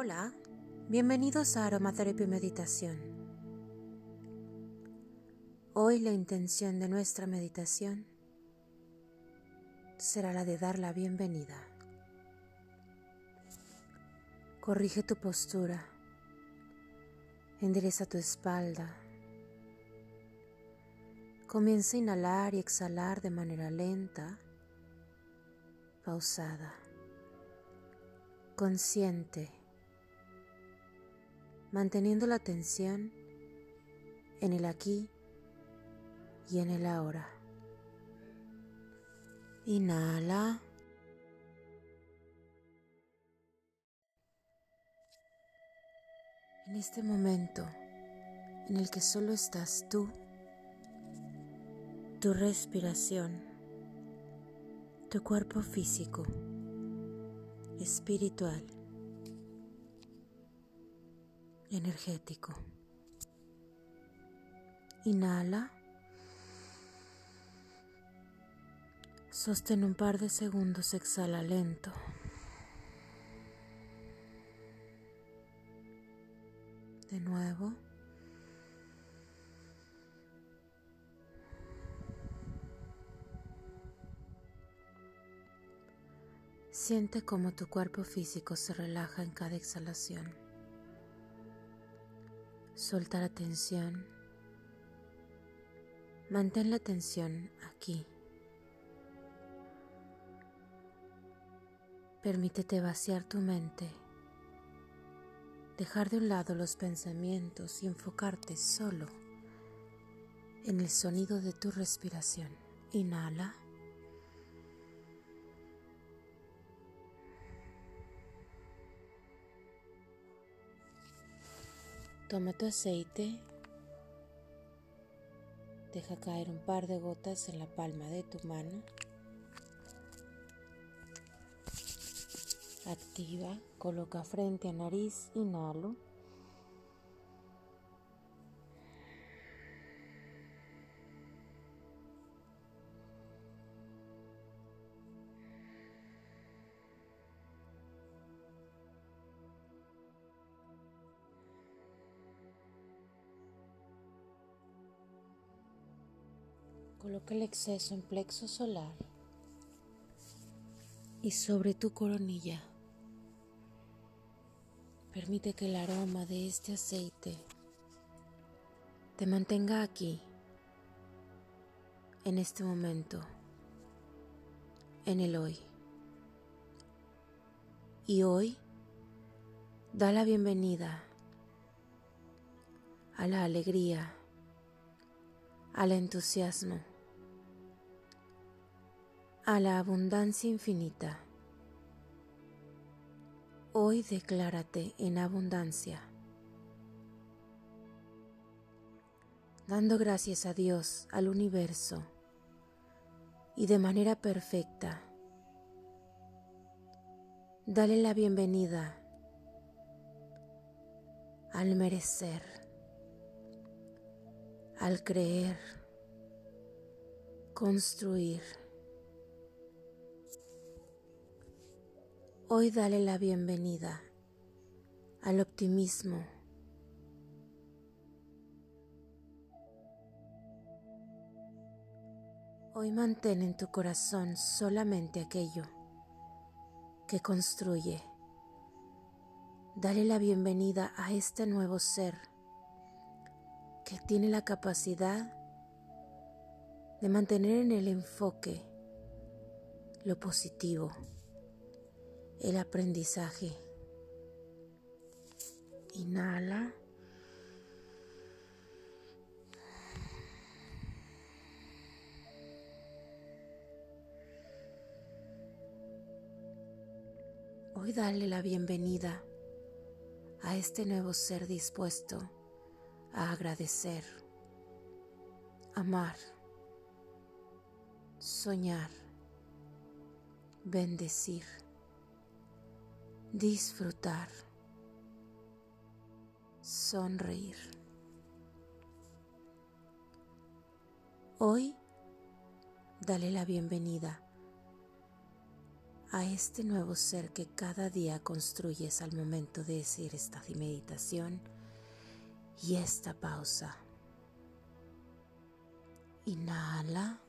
Hola, bienvenidos a Aromaterapia y Meditación. Hoy la intención de nuestra meditación será la de dar la bienvenida. Corrige tu postura, endereza tu espalda, comienza a inhalar y exhalar de manera lenta, pausada, consciente manteniendo la atención en el aquí y en el ahora. Inhala. En este momento en el que solo estás tú, tu respiración, tu cuerpo físico, espiritual, energético. Inhala. Sostén un par de segundos, exhala lento. De nuevo. Siente cómo tu cuerpo físico se relaja en cada exhalación. Suelta la tensión. Mantén la tensión aquí. Permítete vaciar tu mente, dejar de un lado los pensamientos y enfocarte solo en el sonido de tu respiración. Inhala. Toma tu aceite, deja caer un par de gotas en la palma de tu mano. Activa, coloca frente a nariz, inhalo. Coloca el exceso en plexo solar y sobre tu coronilla. Permite que el aroma de este aceite te mantenga aquí, en este momento, en el hoy. Y hoy da la bienvenida a la alegría, al entusiasmo, a la abundancia infinita. Hoy declárate en abundancia, dando gracias a Dios, al universo, y de manera perfecta. Dale la bienvenida al merecer, al creer, construir. Hoy dale la bienvenida al optimismo. Hoy mantén en tu corazón solamente aquello que construye. Dale la bienvenida a este nuevo ser que tiene la capacidad de mantener en el enfoque lo positivo el aprendizaje. Inhala. Hoy dale la bienvenida a este nuevo ser dispuesto a agradecer, amar, soñar, bendecir disfrutar, sonreír. Hoy dale la bienvenida a este nuevo ser que cada día construyes al momento de decir esta meditación y esta pausa. Inhala.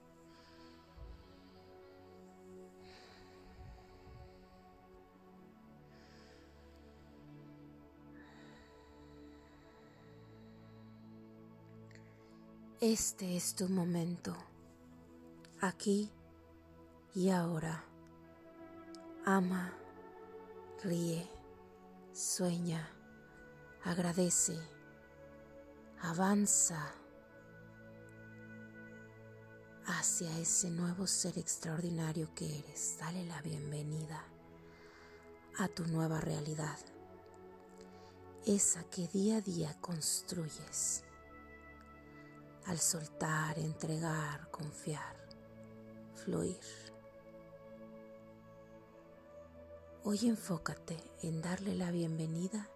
Este es tu momento, aquí y ahora. Ama, ríe, sueña, agradece, avanza hacia ese nuevo ser extraordinario que eres. Dale la bienvenida a tu nueva realidad, esa que día a día construyes. Al soltar, entregar, confiar, fluir. Hoy enfócate en darle la bienvenida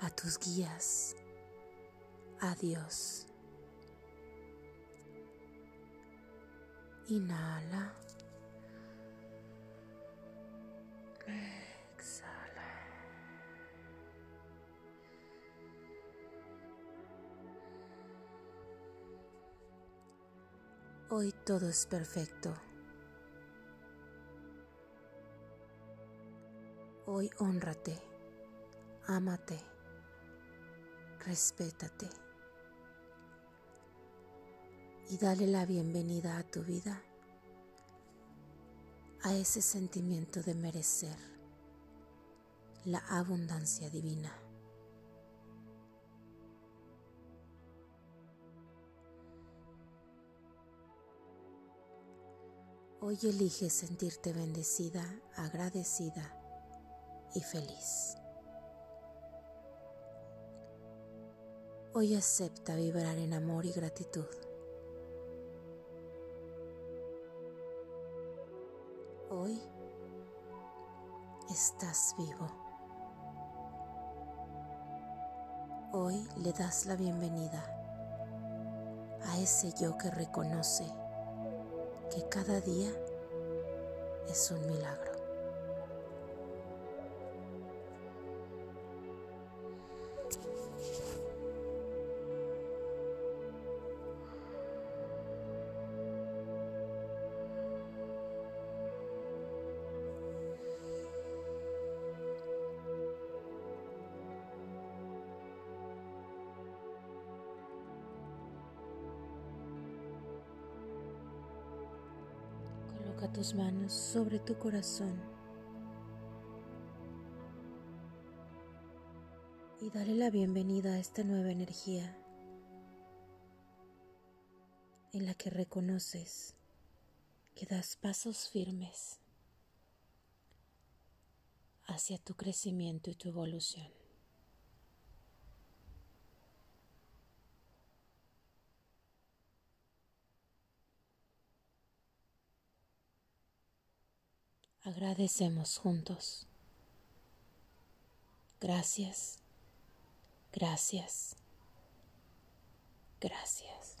a tus guías, a Dios Inhala. Hoy todo es perfecto. Hoy honrate, ámate, respétate y dale la bienvenida a tu vida, a ese sentimiento de merecer la abundancia divina. Hoy elige sentirte bendecida, agradecida y feliz. Hoy acepta vibrar en amor y gratitud. Hoy estás vivo. Hoy le das la bienvenida a ese yo que reconoce que cada día es un milagro. Coloca tus manos sobre tu corazón y dale la bienvenida a esta nueva energía en la que reconoces que das pasos firmes hacia tu crecimiento y tu evolución. Agradecemos juntos. Gracias, gracias, gracias.